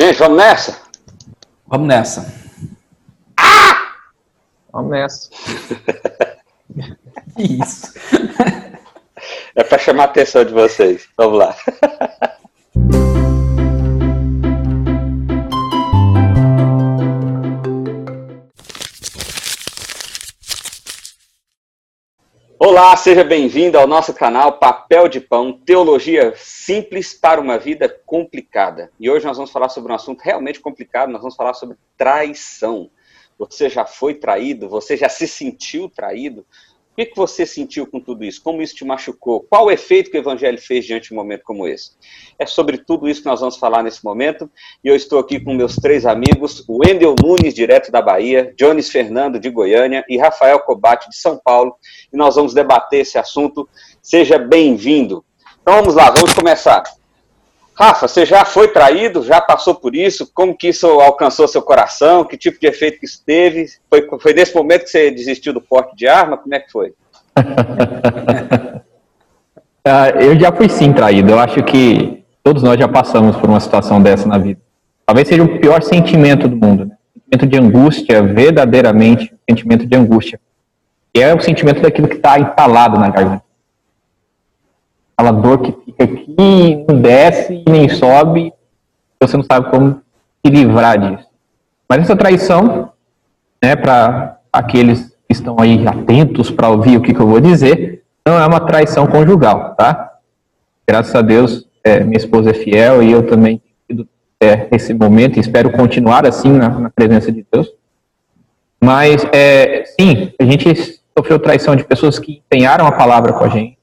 Gente, vamos nessa? Vamos nessa. Ah! Vamos nessa. Isso. É para chamar a atenção de vocês. Vamos lá. Olá, seja bem-vindo ao nosso canal Papel de Pão, Teologia Simples para uma Vida Complicada. E hoje nós vamos falar sobre um assunto realmente complicado, nós vamos falar sobre traição. Você já foi traído? Você já se sentiu traído? O que, você sentiu com tudo isso? Como isso te machucou? Qual o efeito que o Evangelho fez diante de um momento como esse? É sobre tudo isso que nós vamos falar nesse momento. E eu estou aqui com meus três amigos, o Wendel Nunes, direto da Bahia, Jones Fernando, de Goiânia, e Rafael Cobate, de São Paulo. E nós vamos debater esse assunto. Seja bem-vindo. Então vamos lá, vamos começar. Rafa, você já foi traído? Já passou por isso? Como que isso alcançou seu coração? Que tipo de efeito que isso teve? Foi, foi nesse momento que você desistiu do porte de arma? Como é que foi? Ah, eu já fui sim traído. Eu acho que todos nós já passamos por uma situação dessa na vida. Talvez seja o pior sentimento do mundo. Né? Sentimento de angústia, verdadeiramente, sentimento de angústia. Que é o sentimento daquilo que está entalado na garganta aquela dor que fica aqui, não desce e nem sobe, você não sabe como se livrar disso. Mas essa traição, né, para aqueles que estão aí atentos para ouvir o que, que, eu vou dizer, não é uma traição conjugal, tá? Graças a Deus, é, minha esposa é fiel e eu também é, esse momento espero continuar assim na, na presença de Deus. Mas, é, sim, a gente sofreu traição de pessoas que empenharam a palavra com a gente,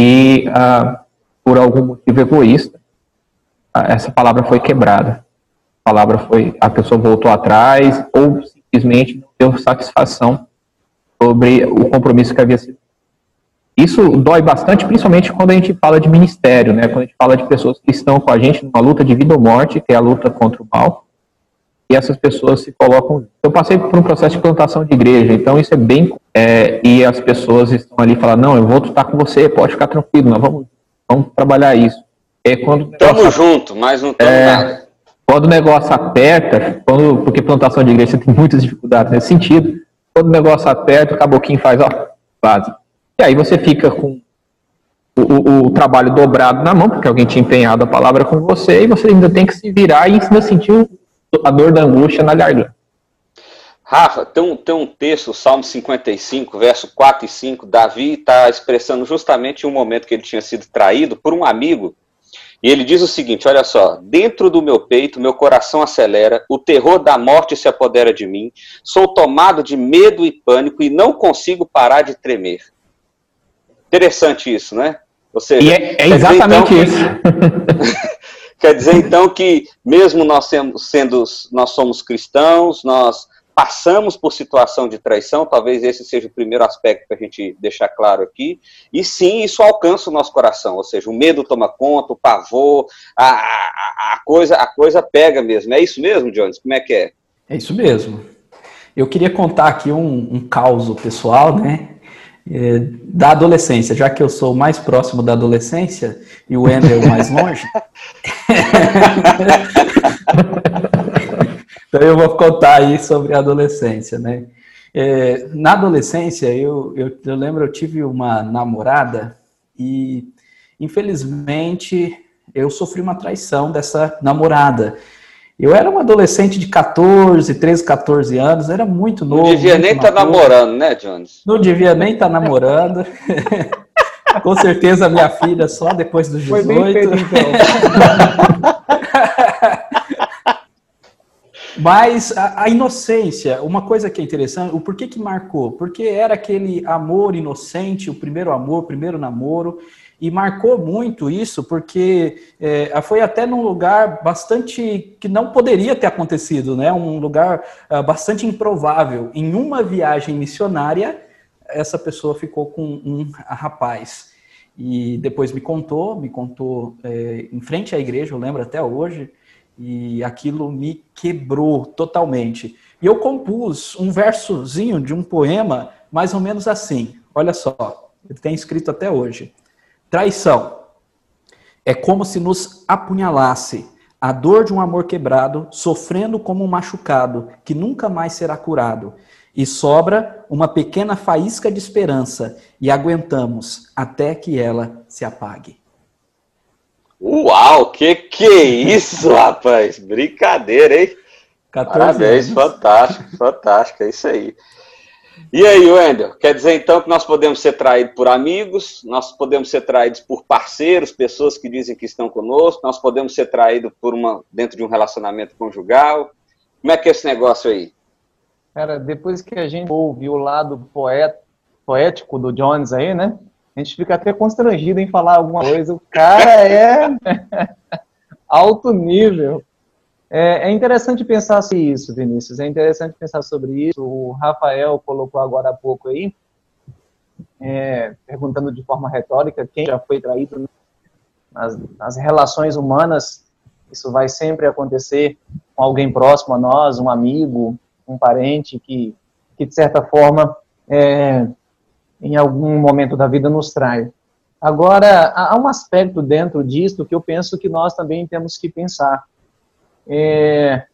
e ah, por algum motivo egoísta, ah, essa palavra foi quebrada. A palavra foi, a pessoa voltou atrás ou simplesmente não deu satisfação sobre o compromisso que havia sido. Isso dói bastante, principalmente quando a gente fala de ministério, né? Quando a gente fala de pessoas que estão com a gente numa luta de vida ou morte, que é a luta contra o mal, e essas pessoas se colocam. Eu passei por um processo de plantação de igreja, então isso é bem. É, e as pessoas estão ali falando: não, eu vou estar com você, pode ficar tranquilo, nós vamos, vamos trabalhar isso. É quando Estamos juntos, mas não estamos é, nada. Quando o negócio aperta, quando, porque plantação de igreja tem muitas dificuldades nesse sentido, quando o negócio aperta, o caboquinho faz, ó, base. E aí você fica com o, o, o, trabalho dobrado na mão, porque alguém tinha empenhado a palavra com você, e você ainda tem que se virar e ainda sentir a dor da angústia na garganta. Rafa, tem um, tem um texto, Salmo 55, verso 4 e 5, Davi está expressando justamente um momento que ele tinha sido traído por um amigo, e ele diz o seguinte, olha só, dentro do meu peito, meu coração acelera, o terror da morte se apodera de mim, sou tomado de medo e pânico e não consigo parar de tremer. Interessante isso, né? Ou seja, e é, é exatamente então, isso. Quer dizer, então, que mesmo nós sendo, nós somos cristãos, nós passamos por situação de traição, talvez esse seja o primeiro aspecto para a gente deixar claro aqui, e sim, isso alcança o nosso coração, ou seja, o medo toma conta, o pavor, a, a, a coisa, a coisa pega mesmo. É isso mesmo, Jones? Como é que é? É isso mesmo. Eu queria contar aqui um, um caos pessoal, né? É, da adolescência, já que eu sou mais próximo da adolescência e o Andrew mais longe. então eu vou contar aí sobre a adolescência, né? É, na adolescência, eu, eu, eu lembro, eu tive uma namorada e, infelizmente, eu sofri uma traição dessa namorada. Eu era um adolescente de 14, 13, 14 anos, era muito novo. Não devia nem estar tá namorando, né, Jones? Não devia nem estar tá namorando. Com certeza minha filha só depois dos 18. Foi bem feito, então. Mas a, a, inocência, uma coisa que é interessante, o porquê que marcou? Porque era aquele amor inocente, o primeiro amor, o primeiro namoro, e marcou muito isso, porque é, foi até num lugar bastante que não poderia ter acontecido, né? Um lugar uh, bastante improvável. Em uma viagem missionária, essa pessoa ficou com um rapaz. E depois me contou, me contou é, em frente à igreja, eu lembro até hoje, e aquilo me quebrou totalmente. E eu compus um versozinho de um poema mais ou menos assim. Olha só, ele tem escrito até hoje. Traição é como se nos apunhalasse A dor de um amor quebrado, sofrendo como um machucado, que nunca mais será curado. E sobra uma pequena faísca de esperança, e aguentamos até que ela se apague. Uau, que que é isso, rapaz? Brincadeira, hein? Parabéns, anos. fantástico, fantástico, é isso aí. E aí, Wendel, quer dizer então que nós podemos ser traídos por amigos, nós podemos ser traídos por parceiros, pessoas que dizem que estão conosco, nós podemos ser traídos por uma dentro de um relacionamento conjugal. Como é que é esse negócio aí? Cara, depois que a gente ouve o lado poet, poético do Jones aí, né? A gente fica até constrangido em falar alguma coisa. O cara é alto nível. É, é, interessante pensar sobre isso, Vinícius. É interessante pensar sobre isso. O Rafael colocou agora há pouco aí, é, perguntando de forma retórica quem já foi traído nas, nas, relações humanas. Isso vai sempre acontecer com alguém próximo a nós, um amigo, um parente que, que de certa forma, é, em algum momento da vida nos trai. Agora, há um aspecto dentro disso que eu penso que nós também temos que pensar é,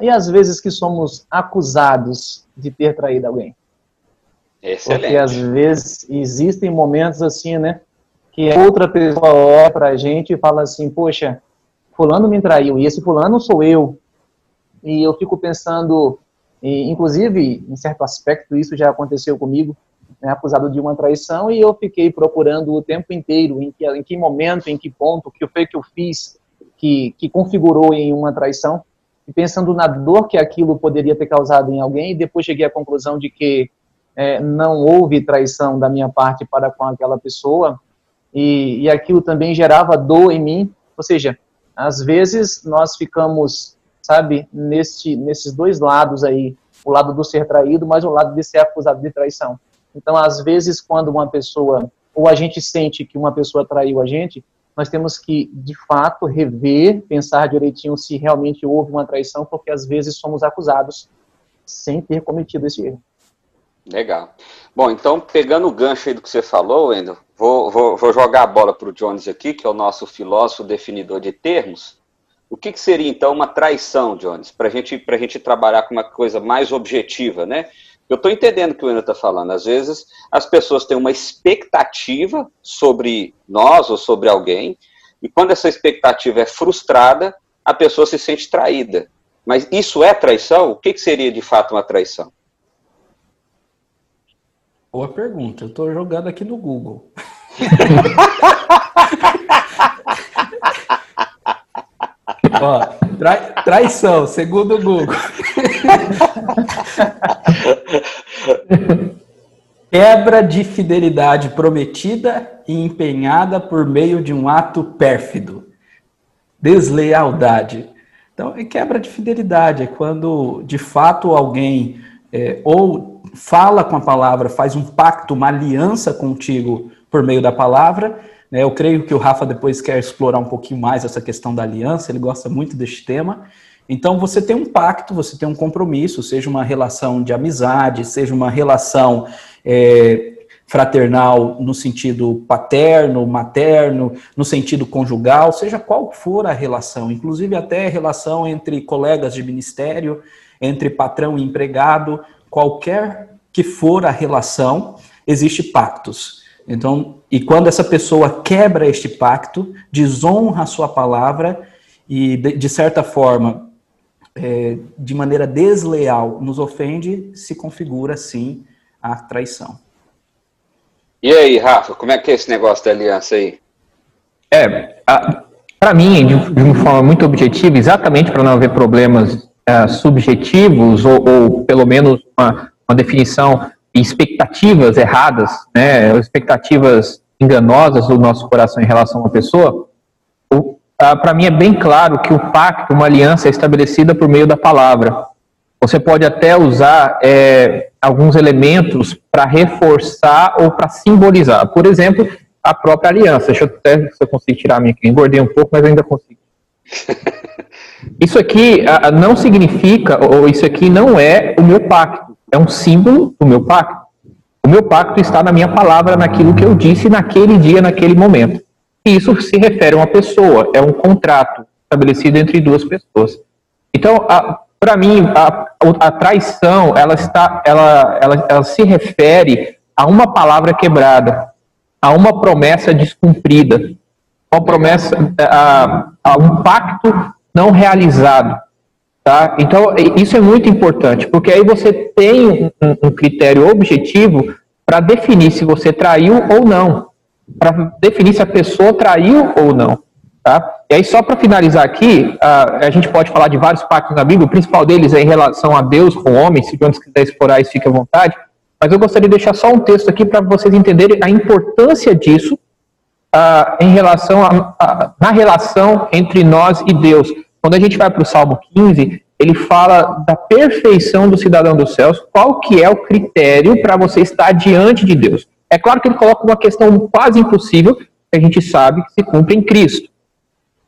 e às vezes que somos acusados de ter traído alguém. Excelente. Porque às vezes existem momentos assim, né? Que outra pessoa olha pra gente e fala assim, poxa, fulano me traiu, e esse fulano sou eu. E eu fico pensando, e, inclusive, em certo aspecto, isso já aconteceu comigo, né, acusado de uma traição, e eu fiquei procurando o tempo inteiro, em que, em que momento, em que ponto, o que foi que eu fiz, que, que configurou em uma traição, e pensando na dor que aquilo poderia ter causado em alguém, e depois cheguei à conclusão de que é, não houve traição da minha parte para com aquela pessoa, e, e aquilo também gerava dor em mim. Ou seja, às vezes nós ficamos, sabe, nesse, nesses dois lados aí, o lado do ser traído, mas o lado de ser acusado de traição. Então, às vezes, quando uma pessoa, ou a gente sente que uma pessoa traiu a gente, nós temos que, de fato, rever, pensar direitinho se realmente houve uma traição, porque às vezes somos acusados sem ter cometido esse erro. Legal. Bom, então, pegando o gancho aí do que você falou, Wendel, vou, vou, vou jogar a bola para o Jones aqui, que é o nosso filósofo definidor de termos. O que, que seria, então, uma traição, Jones, para gente, a gente trabalhar com uma coisa mais objetiva, né? Eu estou entendendo o que o Wendel está falando. Às vezes as pessoas têm uma expectativa sobre nós ou sobre alguém, e quando essa expectativa é frustrada, a pessoa se sente traída. Mas isso é traição? O que, que seria de fato uma traição? Boa pergunta. Eu estou jogando aqui no Google. Ó, trai, traição, segundo o Google. Quebra de fidelidade prometida e empenhada por meio de um ato pérfido. Deslealdade. Então, é quebra de fidelidade, é quando de fato alguém é, ou fala com a palavra, faz um pacto, uma aliança contigo por meio da palavra? Eu creio que o Rafa depois quer explorar um pouquinho mais essa questão da aliança, ele gosta muito deste tema. Então, você tem um pacto, você tem um compromisso, seja uma relação de amizade, seja uma relação é, fraternal no sentido paterno, materno, no sentido conjugal, seja qual for a relação, inclusive até relação entre colegas de ministério, entre patrão e empregado, qualquer que for a relação, existe pactos. Então, e quando essa pessoa quebra este pacto, desonra a sua palavra e, de, de certa forma, é, de maneira desleal, nos ofende, se configura, sim, a traição. E aí, Rafa, como é que é esse negócio da aliança aí? É, para mim, de, de, uma forma muito objetiva, exatamente para não haver problemas é, subjetivos ou, ou, pelo menos uma, uma definição expectativas erradas, né, expectativas enganosas do nosso coração em relação a uma pessoa, para mim é bem claro que o pacto, uma aliança, é estabelecida por meio da palavra. Você pode até usar é, alguns elementos para reforçar ou para simbolizar. Por exemplo, a própria aliança. Deixa eu até ver se eu consigo tirar a minha aqui. Engordei um pouco, mas ainda consigo. Isso aqui não significa, ou isso aqui não é o meu pacto é um símbolo do meu pacto. O meu pacto está na minha palavra, naquilo que eu disse naquele dia, naquele momento. E isso se refere a uma pessoa, é um contrato. estabelecido entre duas pessoas. Então, para mim, a, a, traição, ela, está, ela, ela, ela se refere a uma palavra quebrada, a uma promessa descumprida, uma promessa, a, a um pacto não realizado. Tá? Então, isso é muito importante, porque aí você tem um, um critério objetivo para definir se você traiu ou não, para definir se a pessoa traiu ou não. Tá? E aí, só para finalizar aqui, a, a, gente pode falar de vários pactos na Bíblia, o principal deles é em relação a Deus com o homem, se o quiser explorar isso, fique à vontade, mas eu gostaria de deixar só um texto aqui para vocês entenderem a importância disso uh, em relação a, a, na relação entre nós e Deus. Quando a gente vai para o Salmo 15, ele fala da perfeição do cidadão dos céus, qual que é o critério para você estar diante de Deus. É claro que ele coloca uma questão quase impossível, que a gente sabe que se cumpre em Cristo.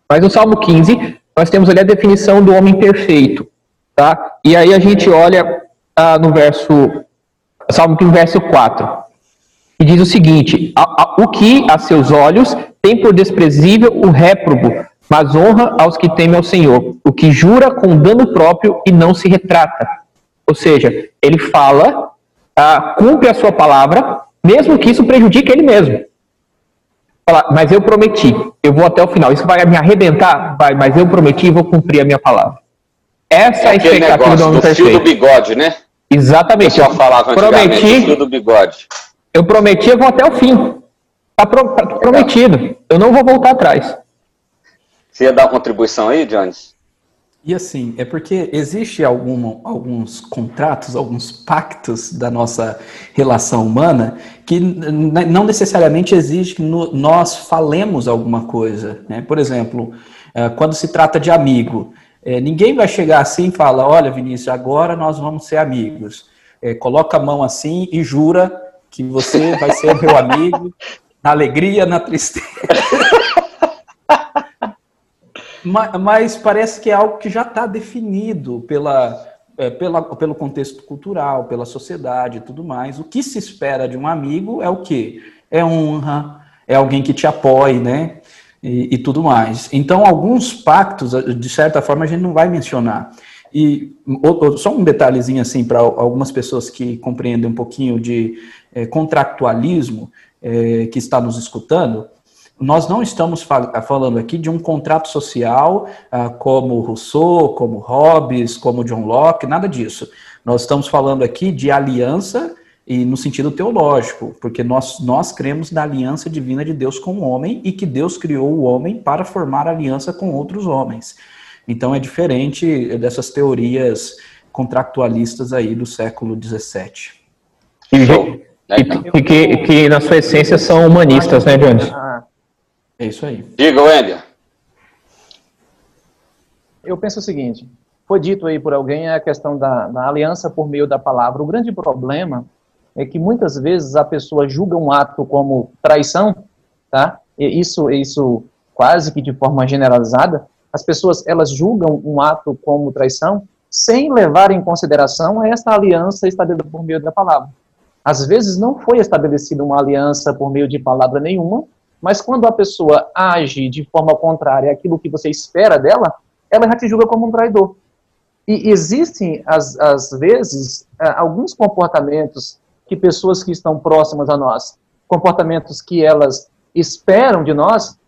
Mas no Salmo 15, nós temos ali a definição do homem perfeito. Tá? E aí a gente olha ah, no verso, Salmo 15, verso 4, e diz o seguinte: O que a seus olhos tem por desprezível o réprobo, mas honra aos que temem ao Senhor, o que jura com dano próprio e não se retrata. Ou seja, ele fala, ah, cumpre a sua palavra, mesmo que isso prejudique ele mesmo. Fala, mas eu prometi, eu vou até o final. Isso vai me arrebentar? Vai, mas eu prometi e vou cumprir a minha palavra. Essa é, a expectativa do homem perfeito. do bigode, né? Exatamente. Eu falava prometi, fio do bigode. Eu prometi, eu vou até o fim. Está prometido. Eu não vou voltar atrás. Você ia dar uma contribuição aí, Jones? E assim, é porque existe algum, alguns contratos, alguns pactos da nossa relação humana que não necessariamente exige que no, nós falemos alguma coisa. Né? Por exemplo, é, quando se trata de amigo, é, ninguém vai chegar assim e falar, olha Vinícius, agora nós vamos ser amigos. É, coloca a mão assim e jura que você vai ser meu amigo na alegria, na tristeza. Mas parece que é algo que já está definido pela, é, pela, pelo contexto cultural, pela sociedade e tudo mais. O que se espera de um amigo é o quê? É honra, é alguém que te apoie, né? E, e tudo mais. Então, alguns pactos, de certa forma, a gente não vai mencionar. E só um detalhezinho assim para algumas pessoas que compreendem um pouquinho de é, contractualismo, é, que está nos escutando, nós não estamos falando aqui de um contrato social ah, como Rousseau, como Hobbes, como John Locke, nada disso. Nós estamos falando aqui de aliança e no sentido teológico, porque nós, nós cremos na aliança divina de Deus com o homem e que Deus criou o homem para formar aliança com outros homens. Então é diferente dessas teorias contractualistas aí do século XVII. E, e, que, que, na sua essência são humanistas, né, Jones? É isso aí. Diga, Wender. Eu penso o seguinte: foi dito aí por alguém a questão da, da aliança por meio da palavra. O grande problema é que muitas vezes a pessoa julga um ato como traição, tá? E isso, isso quase que de forma generalizada. As pessoas elas julgam um ato como traição sem levar em consideração esta aliança estabelecida por meio da palavra. Às vezes não foi estabelecida uma aliança por meio de palavra nenhuma, mas quando a pessoa age de forma contrária àquilo que você espera dela, ela já te julga como um traidor. E existem, às, às vezes, eh, alguns comportamentos que pessoas que estão próximas a nós, comportamentos que elas esperam de nós,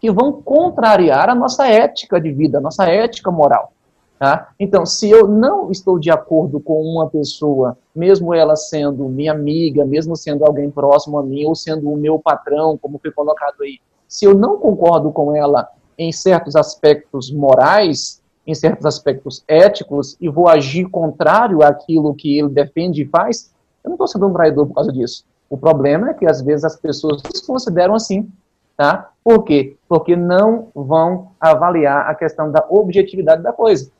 que vão contrariar a nossa ética de vida, a nossa ética moral. Tá? Então, se eu não estou de acordo com uma pessoa, mesmo ela sendo minha amiga, mesmo sendo alguém próximo a mim, ou sendo o meu patrão, como foi colocado aí, se eu não concordo com ela em certos aspectos morais, em certos aspectos éticos, e vou agir contrário àquilo que ele defende e faz, eu não estou sendo um traidor por causa disso. O problema é que às vezes as pessoas se consideram assim, tá? Por quê? Porque não vão avaliar a questão da objetividade da coisa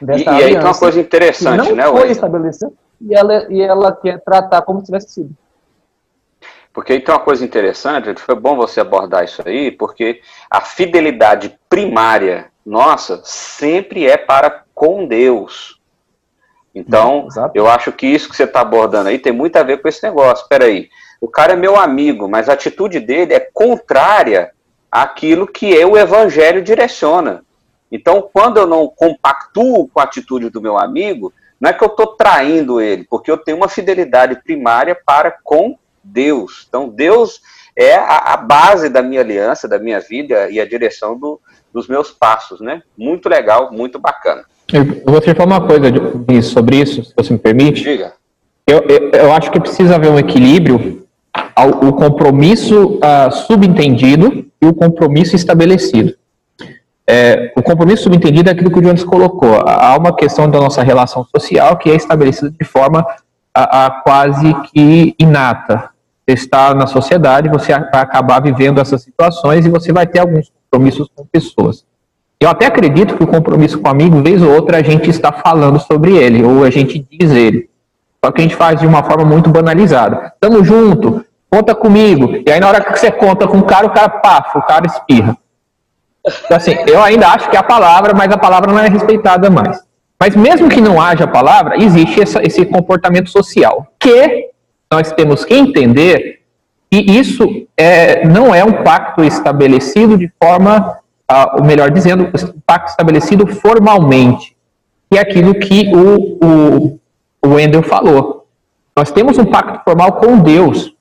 dessa e. E aí tem uma coisa interessante, não né, foi estabelecida e ela, e ela quer tratar como se tivesse sido. Porque aí tem uma coisa interessante, foi bom você abordar isso aí, porque a fidelidade primária nossa sempre é para com Deus. Então, hum, eu acho que isso que você está abordando aí tem muito a ver com esse negócio. Espera aí, o cara é meu amigo, mas a atitude dele é contrária àquilo que o evangelho direciona. Então, quando eu não compactuo com a atitude do meu amigo, não é que eu estou traindo ele, porque eu tenho uma fidelidade primária para com Deus. Então, Deus é a, a base da minha aliança, da minha vida e a direção do, dos meus passos, né? Muito legal, muito bacana. Eu vou te falar uma coisa sobre isso, se você me permite. Diga. Eu, eu, eu acho que precisa haver um equilíbrio ao, o compromisso uh, subentendido e o compromisso estabelecido. É, o compromisso subentendido é aquilo que o Jones colocou. Há uma questão da nossa relação social que é estabelecida de forma a, a quase que inata. Você está na sociedade, você vai acabar vivendo essas situações e você vai ter alguns compromissos com pessoas. Eu até acredito que o compromisso com amigo, vez ou outra, a gente está falando sobre ele, ou a gente diz ele. Só que a gente faz de uma forma muito banalizada. Tamo junto, conta comigo. E aí na hora que você conta com o cara, o cara paf, o cara espirra. Então, assim, eu ainda acho que a palavra, mas a palavra não é respeitada mais. Mas mesmo que não haja palavra, existe essa, esse comportamento social que nós temos que entender que isso é, não é um pacto estabelecido de forma, ah, ou melhor dizendo, um pacto estabelecido formalmente, que é aquilo que o, o, o Wendel falou. Nós temos um pacto formal com Deus,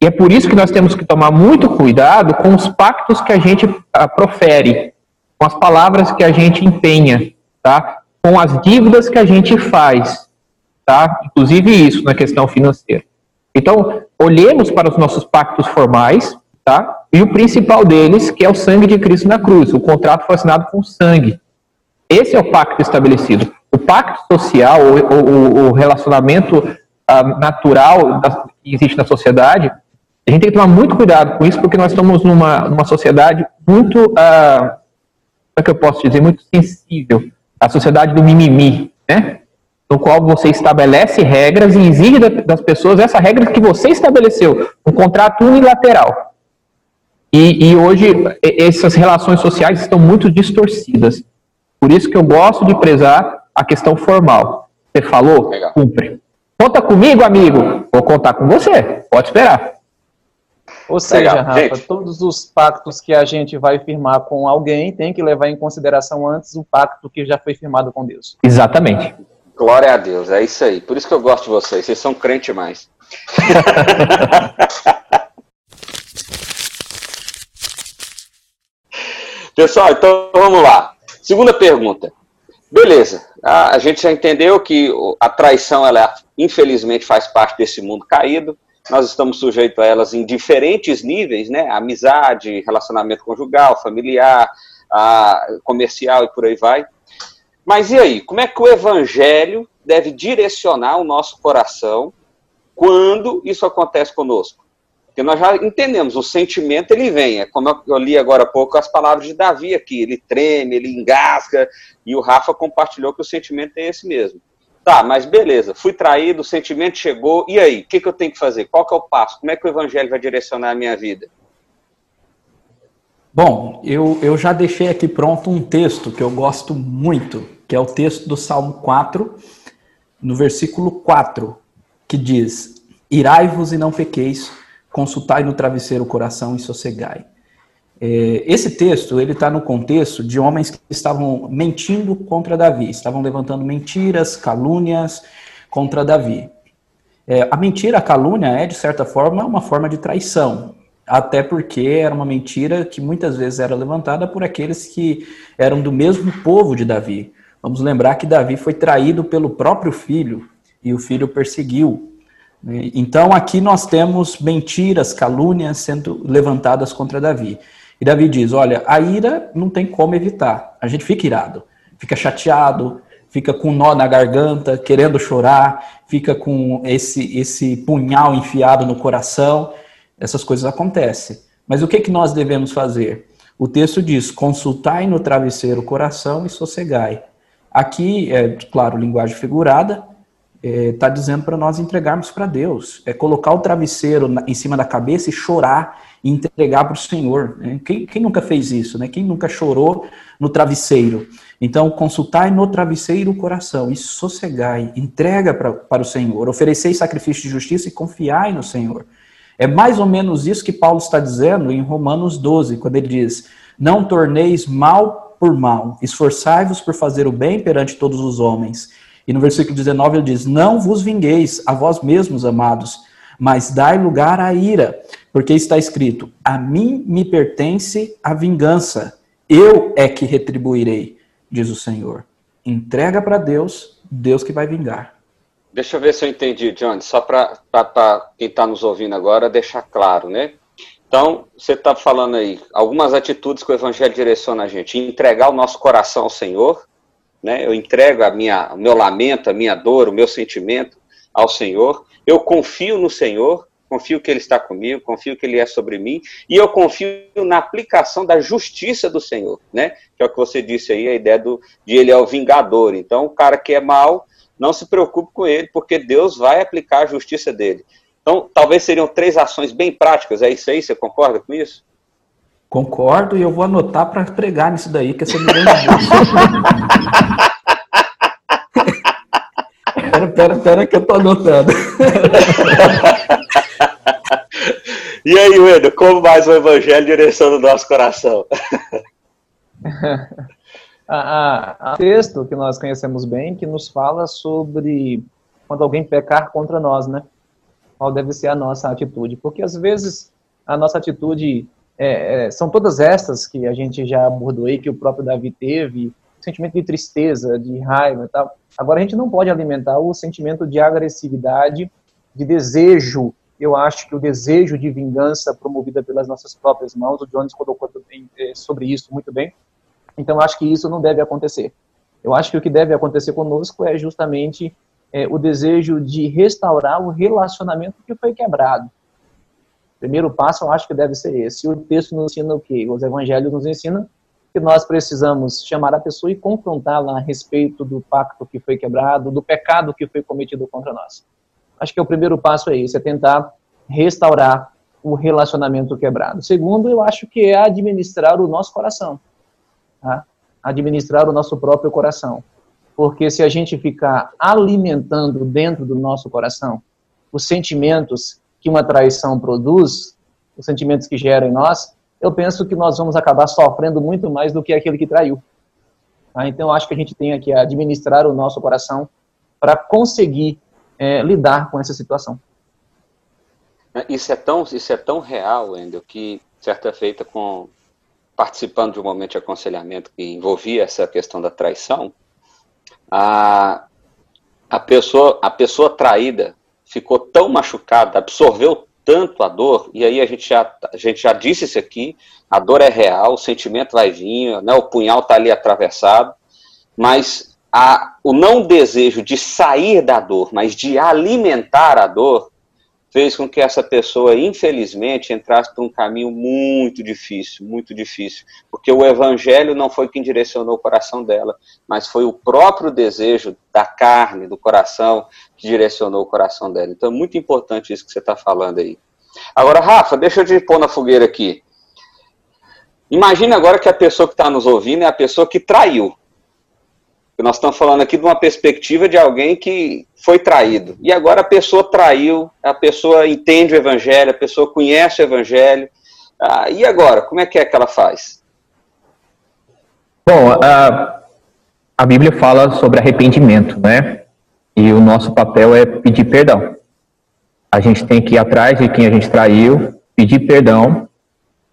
e é por isso que nós temos que tomar muito cuidado com os pactos que a gente uh, profere, com as palavras que a gente empenha, tá? com as dívidas que a gente faz, tá? inclusive isso na questão financeira. Então, olhemos para os nossos pactos formais, tá? e o principal deles, que é o sangue de Cristo na cruz. O contrato foi assinado com sangue. Esse é o pacto estabelecido. O pacto social, o, o, o relacionamento uh, natural que existe na sociedade, a gente tem que tomar muito cuidado com isso, porque nós estamos numa, numa sociedade muito, uh, como é que eu posso dizer, muito sensível. A sociedade do mimimi, né? No qual você estabelece regras e exige das pessoas essa regra que você estabeleceu, um contrato unilateral. E, e hoje essas relações sociais estão muito distorcidas. Por isso que eu gosto de prezar a questão formal. Você falou? Legal. Cumpre. Conta comigo, amigo. Vou contar com você. Pode esperar. Ou seja, Legal. Rafa, gente. todos os pactos que a gente vai firmar com alguém tem que levar em consideração antes o pacto que já foi firmado com Deus. Exatamente. Glória a Deus, é isso aí. Por isso que eu gosto de vocês, vocês são crente mais. Pessoal, então vamos lá. Segunda pergunta. Beleza, a, a gente já entendeu que a traição, ela infelizmente faz parte desse mundo caído nós estamos sujeitos a elas em diferentes níveis, né? Amizade, relacionamento conjugal, familiar, comercial e por aí vai. Mas e aí, como é que o evangelho deve direcionar o nosso coração quando isso acontece conosco? Porque nós já entendemos, o sentimento ele vem, é como eu li agora há pouco as palavras de Davi aqui, ele treme, ele engasga, e o Rafa compartilhou que o sentimento é esse mesmo. Tá, mas beleza, fui traído, o sentimento chegou, e aí? O que, que eu tenho que fazer? Qual que é o passo? Como é que o evangelho vai direcionar a minha vida? Bom, eu, eu já deixei aqui pronto um texto que eu gosto muito, que é o texto do Salmo 4, no versículo 4, que diz: Irai-vos e não pequeis, consultai no travesseiro o coração e sossegai. É, esse texto ele está no contexto de homens que estavam mentindo contra Davi, estavam levantando mentiras, calúnias contra Davi. É, a mentira, a calúnia é de certa forma uma forma de traição, até porque era uma mentira que muitas vezes era levantada por aqueles que eram do mesmo povo de Davi. Vamos lembrar que Davi foi traído pelo próprio filho e o filho perseguiu. Então aqui nós temos mentiras, calúnias sendo levantadas contra Davi. E Davi diz: Olha, a ira não tem como evitar. A gente fica irado, fica chateado, fica com nó na garganta, querendo chorar, fica com esse, esse punhal enfiado no coração. Essas coisas acontecem. Mas o que, que nós devemos fazer? O texto diz: consultai no travesseiro o coração e sossegai. Aqui, é claro, linguagem figurada, está é, dizendo para nós entregarmos para Deus. É colocar o travesseiro na, em cima da cabeça e chorar e entregar para o Senhor. Né? Quem, quem, nunca fez isso? Né? Quem nunca chorou no travesseiro? Então, consultai no travesseiro o coração e sossegai, entrega pra, para o Senhor, oferecei sacrifício de justiça e confiai no Senhor. É mais ou menos isso que Paulo está dizendo em Romanos 12, quando ele diz: Não torneis mal por mal, esforçai-vos por fazer o bem perante todos os homens. E no versículo 19 ele diz: Não vos vingueis a vós mesmos, amados, mas dai lugar à ira, porque está escrito: A mim me pertence a vingança, eu é que retribuirei, diz o Senhor. Entrega para Deus, Deus que vai vingar. Deixa eu ver se eu entendi, John, só para quem está nos ouvindo agora deixar claro, né? Então, você está falando aí algumas atitudes que o Evangelho direciona a gente. Entregar o nosso coração ao Senhor, né? Eu entrego a minha, o meu lamento, a minha dor, o meu sentimento ao Senhor. Eu confio no Senhor, confio que Ele está comigo, confio que Ele é sobre mim, e eu confio na aplicação da justiça do Senhor, né? Que é o que você disse aí, a ideia do, de Ele é o vingador. Então, o cara que é mal, não se preocupe com ele, porque Deus vai aplicar a justiça dele. Então, talvez seriam três ações bem práticas, é isso aí? Você concorda com isso? Concordo e eu vou anotar para pregar nisso daí, que você me lembra Pera, pera, pera que eu tô anotando. e aí, Wendel, como mais o evangelho direciona o nosso coração? Há texto que nós conhecemos bem que nos fala sobre quando alguém pecar contra nós, né? qual deve ser a nossa atitude. Porque às vezes a nossa atitude é, é, são todas estas que a gente já abordou aí, que o próprio Davi teve, sentimento de tristeza, de raiva e tal. Agora a gente não pode alimentar o sentimento de agressividade, de desejo. Eu acho que o desejo de vingança promovida pelas nossas próprias mãos, o Jones colocou é, sobre isso muito bem. Então acho que isso não deve acontecer. Eu acho que o que deve acontecer conosco é justamente é, o desejo de restaurar o relacionamento que foi quebrado. Primeiro passo, eu acho que deve ser esse. O texto nos ensina o quê? Os evangelhos nos ensinam que nós precisamos chamar a pessoa e confrontá-la a respeito do pacto que foi quebrado, do pecado que foi cometido contra nós. Acho que o primeiro passo é isso, é tentar restaurar o relacionamento quebrado. Segundo, eu acho que é administrar o nosso coração. Tá? Administrar o nosso próprio coração. Porque se a gente ficar alimentando dentro do nosso coração os sentimentos que uma traição produz, os sentimentos que gera em nós, eu penso que nós vamos acabar sofrendo muito mais do que aquele que traiu. Tá? Então, acho que a gente tem que administrar o nosso coração para conseguir é, lidar com essa situação. Isso é tão, isso é tão real, Wendel, que certa feita com participando de um momento de aconselhamento que envolvia essa questão da traição, a, a, pessoa, a pessoa traída ficou tão machucada, absorveu tanto a dor, e aí a gente já, a gente já disse isso aqui, a dor é real, o sentimento vai vir, né, o punhal está ali atravessado, mas a, o não desejo de sair da dor, mas de alimentar a dor, fez com que essa pessoa, infelizmente, entrasse por um caminho muito difícil, muito difícil, porque o evangelho não foi quem direcionou o coração dela, mas foi o próprio desejo da carne, do coração, que direcionou o coração dela. Então é muito importante isso que você está falando aí. Agora, Rafa, deixa eu te pôr na fogueira aqui. Imagine agora que a pessoa que está nos ouvindo é a pessoa que traiu. Nós estamos falando aqui de uma perspectiva de alguém que foi traído. E agora a pessoa traiu, a pessoa entende o evangelho, a pessoa conhece o evangelho. Ah, e agora, como é que é que ela faz? Bom, a, a Bíblia fala sobre arrependimento, né? E o nosso papel é pedir perdão. A gente tem que ir atrás de quem a gente traiu, pedir perdão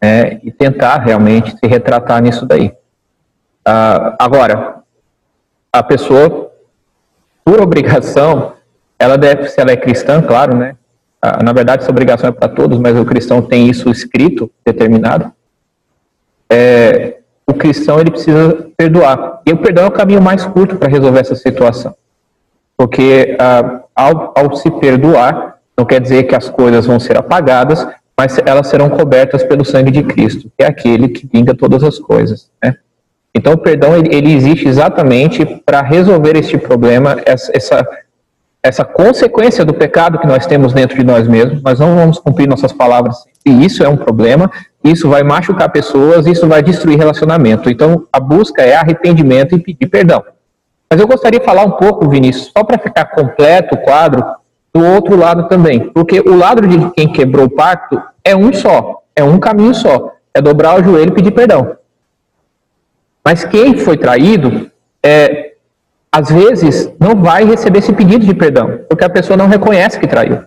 né, e tentar realmente se retratar nisso daí. Ah, agora, a pessoa, por obrigação, ela deve, se ela é cristã, claro, né? Na verdade, essa obrigação é para todos, mas o cristão tem isso escrito, determinado. É, o cristão ele precisa perdoar. E o perdão é o caminho mais curto para resolver essa situação. Porque ah, ao, ao se perdoar, não quer dizer que as coisas vão ser apagadas, mas elas serão cobertas pelo sangue de Cristo, que é aquele que vinga todas as coisas. Né? Então, o perdão ele, ele existe exatamente para resolver este problema, essa, essa, essa consequência do pecado que nós temos dentro de nós mesmos. Nós não vamos cumprir nossas palavras e isso é um problema. Isso vai machucar pessoas, isso vai destruir relacionamento. Então, a busca é arrependimento e pedir perdão. Mas eu gostaria de falar um pouco, Vinícius, só para ficar completo o quadro, do outro lado também. Porque o lado de quem quebrou o pacto é um só, é um caminho só. É dobrar o joelho e pedir perdão. Mas quem foi traído, é, às vezes, não vai receber esse pedido de perdão, porque a pessoa não reconhece que traiu.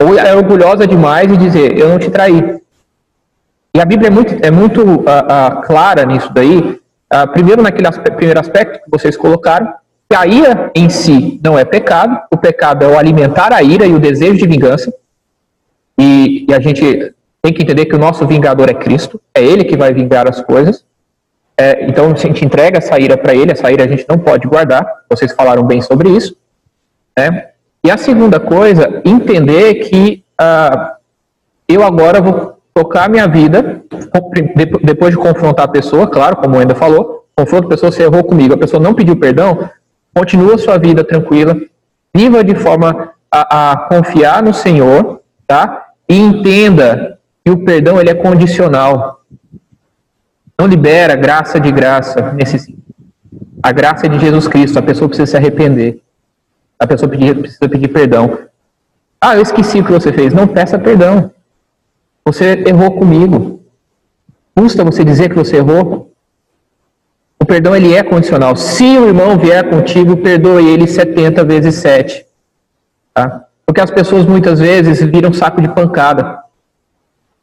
Ou é orgulhosa demais e dizer, eu não te traí. E a Bíblia é muito, é muito uh, uh, clara nisso daí. Uh, primeiro, naquele primeiro aspecto que vocês colocaram, que a ira em si não é pecado, o pecado é o alimentar a ira e o desejo de vingança. E, e a gente tem que entender que o nosso vingador é Cristo, é Ele que vai vingar as coisas. É, então, a gente entrega essa ira para Ele, essa ira a gente não pode guardar, vocês falaram bem sobre isso. Né? E a segunda coisa, entender que uh, eu agora vou tocar minha vida, depois de confrontar a pessoa, claro, como ainda falou, confronta a pessoa, você errou comigo, a pessoa não pediu perdão, continua a sua vida tranquila, viva de forma a, a confiar no Senhor, tá? E entenda que o perdão ele é condicional. Não libera graça de graça nesse. A graça é de Jesus Cristo, a pessoa precisa se arrepender. A pessoa precisa pedir perdão. Ah, eu esqueci o que você fez. Não peça perdão. Você errou comigo. Custa você dizer que você errou? O perdão ele é condicional. Se o irmão vier contigo, perdoe ele 70 vezes 7. Tá? Porque as pessoas muitas vezes viram saco de pancada.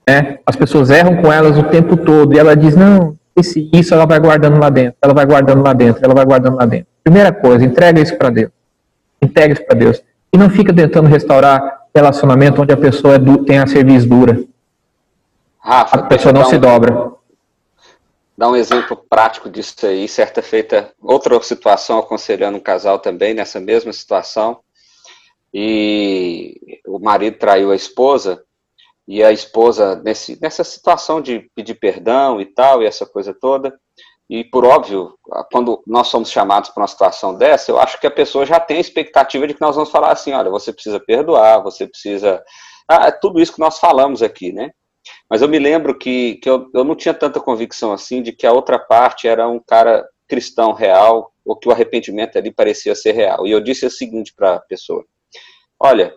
Né? As pessoas erram com elas o tempo todo e ela diz: Não, esse, isso ela vai guardando lá dentro, ela vai guardando lá dentro, ela vai guardando lá dentro. Primeira coisa, entrega isso para Deus. Entrega isso para Deus. E não fica tentando restaurar relacionamento onde a pessoa é tem a cerviz dura. Rafa, a pessoa não se dobra. Dar um exemplo prático disso aí. Certa feita, outra situação aconselhando um casal também nessa mesma situação. E o marido traiu a esposa e a esposa nesse, nessa situação de pedir perdão e tal, e essa coisa toda. E por óbvio, quando nós somos chamados para uma situação dessa, eu acho que a pessoa já tem a expectativa de que nós vamos falar assim: olha, você precisa perdoar, você precisa. Ah, é tudo isso que nós falamos aqui, né? Mas eu me lembro que, que eu, eu não tinha tanta convicção assim de que a outra parte era um cara cristão real, ou que o arrependimento ali parecia ser real. E eu disse o seguinte para a pessoa: olha,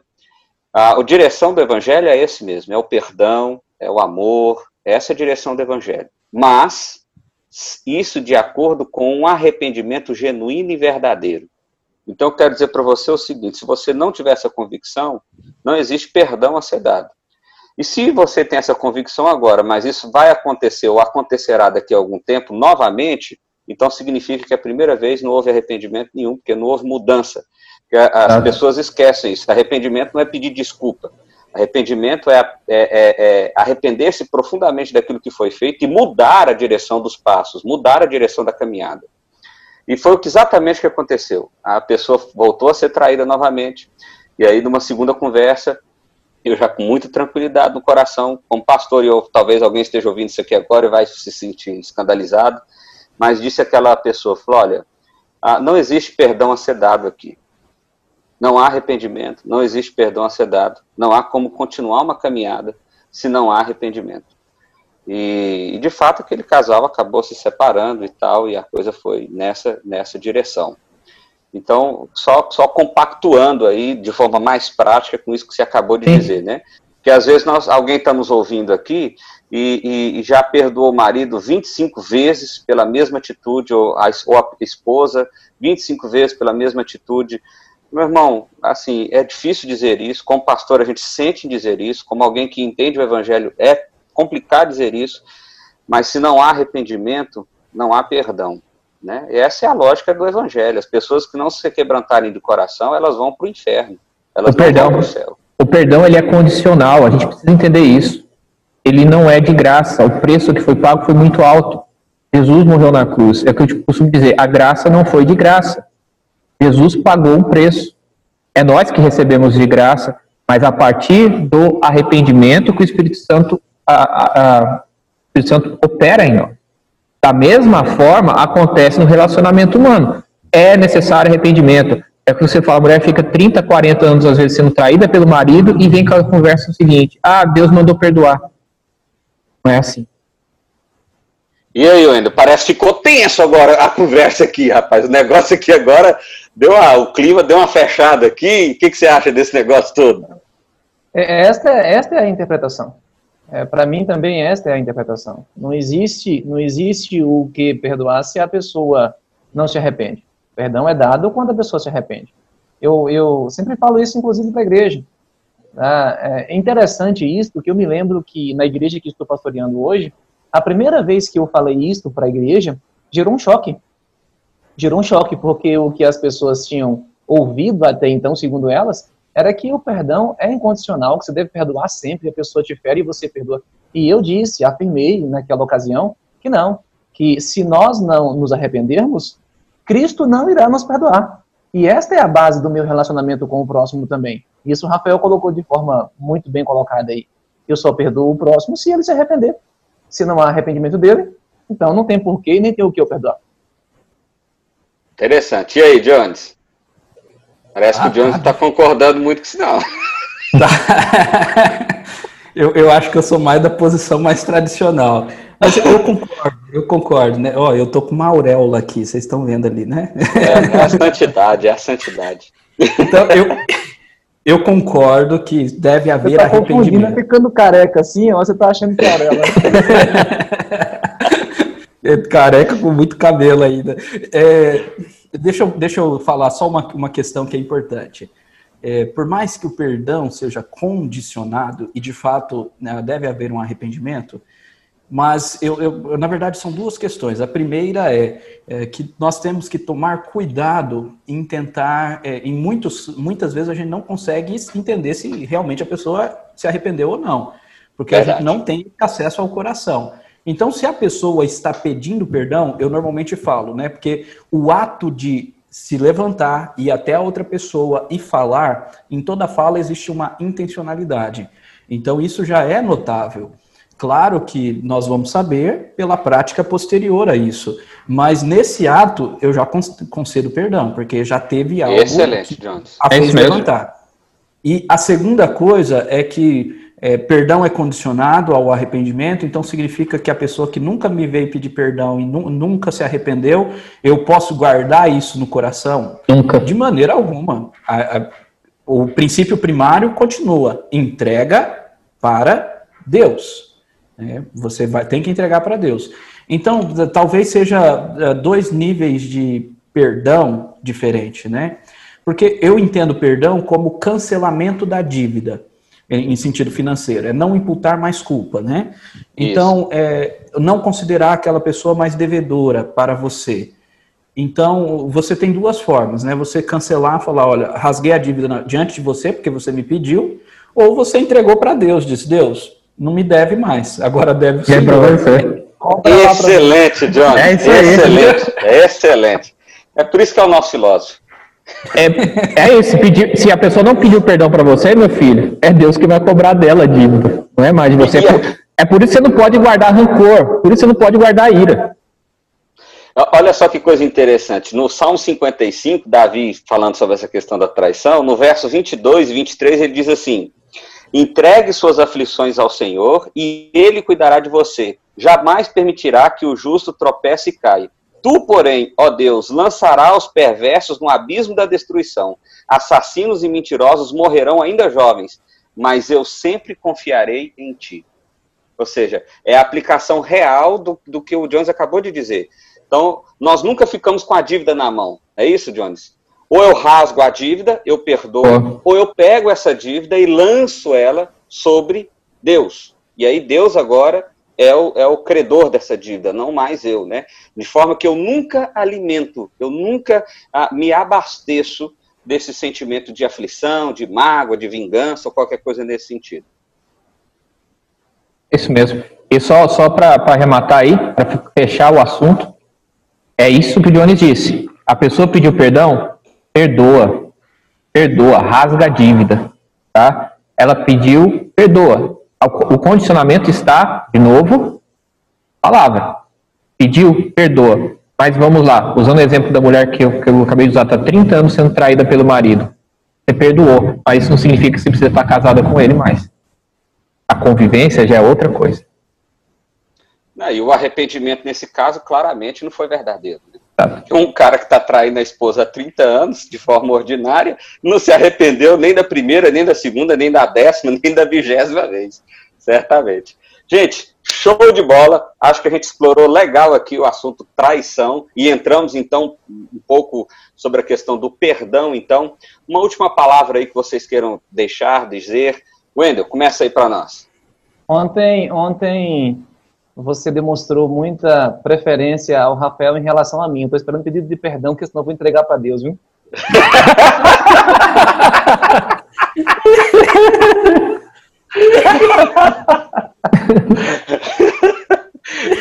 a, a direção do evangelho é esse mesmo, é o perdão, é o amor, essa é a direção do evangelho. Mas isso de acordo com um arrependimento genuíno e verdadeiro. Então, eu quero dizer para você o seguinte: se você não tiver essa convicção, não existe perdão a ser dado. E se você tem essa convicção agora, mas isso vai acontecer ou acontecerá daqui a algum tempo novamente, então significa que a primeira vez não houve arrependimento nenhum, porque não houve mudança. As ah. pessoas esquecem isso. Arrependimento não é pedir desculpa. Arrependimento é, é, é, é arrepender-se profundamente daquilo que foi feito e mudar a direção dos passos, mudar a direção da caminhada. E foi o que exatamente que aconteceu. A pessoa voltou a ser traída novamente, e aí, numa segunda conversa, eu já com muita tranquilidade no coração, como pastor, e eu, talvez alguém esteja ouvindo isso aqui agora e vai se sentir escandalizado, mas disse aquela pessoa, falou, olha, ah, não existe perdão a ser dado aqui. Não há arrependimento, não existe perdão a ser dado, não há como continuar uma caminhada se não há arrependimento. E, e, de fato aquele casal acabou se separando e tal, e a coisa foi nessa, nessa direção. Então, só, só compactuando aí de forma mais prática com isso que você acabou de Sim. dizer, né? Que às vezes nós, alguém está nos ouvindo aqui e, e, e, já perdoou o marido 25 vezes pela mesma atitude, ou a, ou a esposa 25 vezes pela mesma atitude, meu irmão, assim, é difícil dizer isso, como pastor a gente sente dizer isso, como alguém que entende o evangelho é complicado dizer isso, mas se não há arrependimento, não há perdão. Né? E essa é a lógica do evangelho. As pessoas que não se quebrantarem de coração, elas vão para o inferno. Elas o perdão, vão para o céu. O perdão ele é condicional, a gente precisa entender isso. Ele não é de graça. O preço que foi pago foi muito alto. Jesus morreu na cruz. É o que eu costumo dizer: a graça não foi de graça. Jesus pagou um preço. É nós que recebemos de graça, mas a partir do arrependimento que o Espírito Santo, a, a, a, o Espírito Santo opera em nós. Da mesma forma, acontece no relacionamento humano. É necessário arrependimento. É que você fala, a mulher fica 30, 40 anos, às vezes, sendo traída pelo marido e vem com a conversa seguinte: Ah, Deus mandou perdoar. Não é assim. E aí, Wendel, parece que ficou tenso agora a conversa aqui, rapaz. O negócio aqui agora deu uma, o clima deu uma fechada aqui. O que, que você acha desse negócio todo? É, esta, esta é a interpretação. É, Para mim também esta é a interpretação. Não existe, não existe o que perdoar se a pessoa não se arrepende. Perdão é dado quando a pessoa se arrepende. Eu, eu sempre falo isso, inclusive, para a igreja. Ah, é interessante isso, porque eu me lembro que na igreja que estou pastoreando hoje, a primeira vez que eu falei isso para a igreja, gerou um choque. Gerou um choque, porque o que as pessoas tinham ouvido até então, segundo elas, era que o perdão é incondicional, que você deve perdoar sempre, a pessoa te fere e você perdoa. E eu disse, afirmei naquela ocasião, que não, que se nós não nos arrependermos, Cristo não irá nos perdoar. E esta é a base do meu relacionamento com o próximo também. Isso o Rafael colocou de forma muito bem colocada aí. Eu só perdoo o próximo se ele se arrepender. Se não há arrependimento dele, então não tem porquê nem tem o que eu perdoar. Interessante. E aí, Jones? Parece ah, que o Jones está tá concordando muito com isso, não. eu, eu acho que eu sou mais da posição mais tradicional. Mas eu concordo, eu concordo, né? Ó, eu tô com uma auréola aqui, vocês estão vendo ali, né? É, é a santidade, é a santidade. Então, eu, eu concordo que deve haver você tá arrependimento. ficando careca assim, ó, você tá achando que é auréola. é careca com muito cabelo ainda. É, deixa, eu, deixa eu falar só uma, uma questão que é importante. É, por mais que o perdão seja condicionado, e de fato né, deve haver um arrependimento, mas, eu, eu, na verdade, são duas questões. A primeira é, é, que nós temos que tomar cuidado em tentar, é, em muitos, muitas vezes a gente não consegue entender se realmente a pessoa se arrependeu ou não, porque verdade. a gente não tem acesso ao coração. Então, se a pessoa está pedindo perdão, eu normalmente falo, né? Porque o ato de se levantar e até a outra pessoa e falar, em toda fala existe uma intencionalidade. Então, isso já é notável. Claro que nós vamos saber pela prática posterior a isso, mas nesse ato eu já concedo perdão, porque já teve algo Excelente, Jones. a é levantar. E a segunda coisa é que é, perdão é condicionado ao arrependimento, então significa que a pessoa que nunca me veio pedir perdão e nu nunca se arrependeu, eu posso guardar isso no coração? Nunca. De maneira alguma. A, a, o princípio primário continua: entrega para Deus. Né? Você vai, tem que entregar para Deus. Então, talvez seja é, dois níveis de perdão diferente, né? Porque eu entendo perdão como cancelamento da dívida, em sentido financeiro, é não imputar mais culpa, né? Então, é, não considerar aquela pessoa mais devedora para você. Então, você tem duas formas, né? Você cancelar, falar, olha, rasguei a dívida diante de você porque você me pediu, ou você entregou para Deus, disse, Deus, não me deve mais, agora deve ser. É Excelente, John. É aí. Excelente, é excelente. É por isso que é o nosso filósofo. É, é isso, pedir, se a pessoa não pediu perdão para você, meu filho, é Deus que vai cobrar dela a dívida, não é mais de você. É por isso que você não pode guardar rancor, por isso que você não pode guardar ira. Olha só que coisa interessante. No Salmo 55, Davi falando sobre essa questão da traição, no verso 22 e 23, ele diz assim: Entregue suas aflições ao Senhor e ele cuidará de você. Jamais permitirá que o justo tropece e caia. Tu, porém, ó Deus, lançará os perversos no abismo da destruição. Assassinos e mentirosos morrerão ainda jovens, mas eu sempre confiarei em ti. Ou seja, é a aplicação real do, do que o Jones acabou de dizer. Então, nós nunca ficamos com a dívida na mão. É isso, Jones? Ou eu rasgo a dívida, eu perdoo, ou eu pego essa dívida e lanço ela sobre Deus. E aí Deus agora é o, é o credor dessa dívida, não mais eu, né? De forma que eu nunca alimento, eu nunca ah, me abasteço desse sentimento de aflição, de mágoa, de vingança ou qualquer coisa nesse sentido. Isso mesmo. E só, só para arrematar aí, para fechar o assunto, é isso que o Dionis disse. A pessoa pediu perdão, perdoa, perdoa, rasga a dívida, tá? Ela pediu, perdoa. O condicionamento está, de novo, palavra. Pediu, perdoa. Mas vamos lá, usando o exemplo da mulher que eu, que eu acabei de usar, está 30 anos sendo traída pelo marido. Você perdoou, mas isso não significa que você precisa estar casada com ele mais. A convivência já é outra coisa. e o arrependimento, nesse caso, claramente não foi verdadeiro. Né? Um cara que está traindo a esposa há 30 anos, de forma ordinária, não se arrependeu nem da primeira, nem da segunda, nem da décima, nem da vigésima vez. Certamente. Gente, show de bola. Acho que a gente explorou legal aqui o assunto traição e entramos então um pouco sobre a questão do perdão. Então, uma última palavra aí que vocês queiram deixar, dizer. Wendel, começa aí para nós. Ontem, ontem você demonstrou muita preferência ao Rafael em relação a mim. Estou esperando um pedido de perdão, porque senão eu vou entregar para Deus, viu?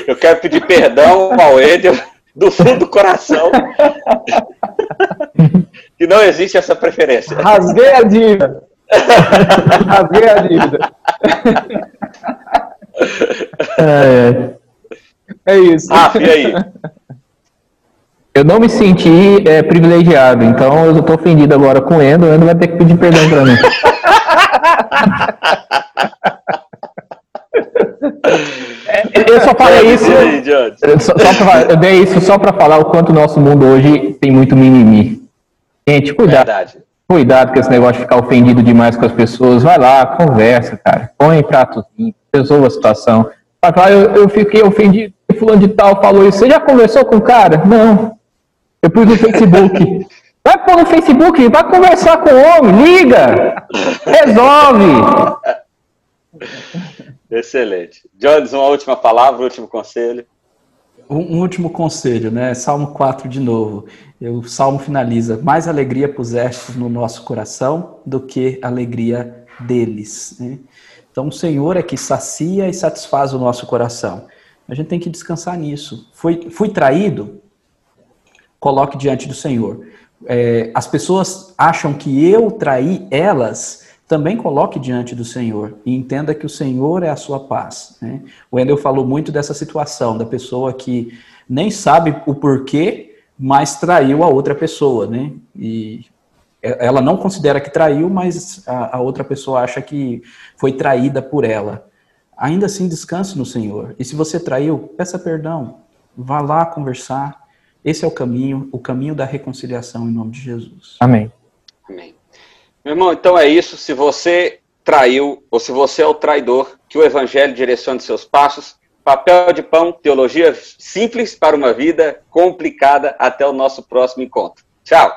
Eu quero pedir perdão ao Edel do fundo do coração. que não existe essa preferência. Rasguei a dívida. Rasguei a dívida. É, É isso. Rafa, e aí? eu não me senti é, privilegiado, então eu tô ofendido agora com o Endo, o Endo vai ter que pedir perdão pra mim. É, eu só falei isso. Aí, só, só pra, eu dei isso só pra falar o quanto o nosso mundo hoje tem muito mimimi. Gente, cuidado. Verdade. Cuidado com esse negócio de ficar ofendido demais com as pessoas. Vai lá, conversa, cara. Põe em prato limpo, resolva a situação. Vai falar, eu, eu fiquei ofendido, fulano de tal falou isso. Você já conversou com o cara? Não. Eu pus no Facebook. Vai pôr no Facebook, vai conversar com o homem, liga, resolve. Excelente. Jones, uma última palavra, último conselho. Um, último conselho, né? Salmo 4 de novo. O Salmo finaliza: Mais alegria puseste no nosso coração do que alegria deles. né? Então, o Senhor é que sacia e satisfaz o nosso coração. A gente tem que descansar nisso. Fui, fui traído? Coloque diante do Senhor. É, as pessoas acham que eu traí elas, também coloque diante do Senhor e entenda que o Senhor é a sua paz. Né? O Wendel falou muito dessa situação, da pessoa que nem sabe o porquê, mas traiu a outra pessoa, né? E ela não considera que traiu, mas a, a outra pessoa acha que foi traída por ela. Ainda assim, descanse no Senhor. E se você traiu, peça perdão. Vá lá conversar. Esse é o caminho, o caminho da reconciliação em nome de Jesus. Amém. Amém. Meu irmão, então é isso. Se você traiu, ou se você é o traidor, que o Evangelho direcione seus passos. Papel de pão, teologia simples para uma vida complicada. Até o nosso próximo encontro. Tchau.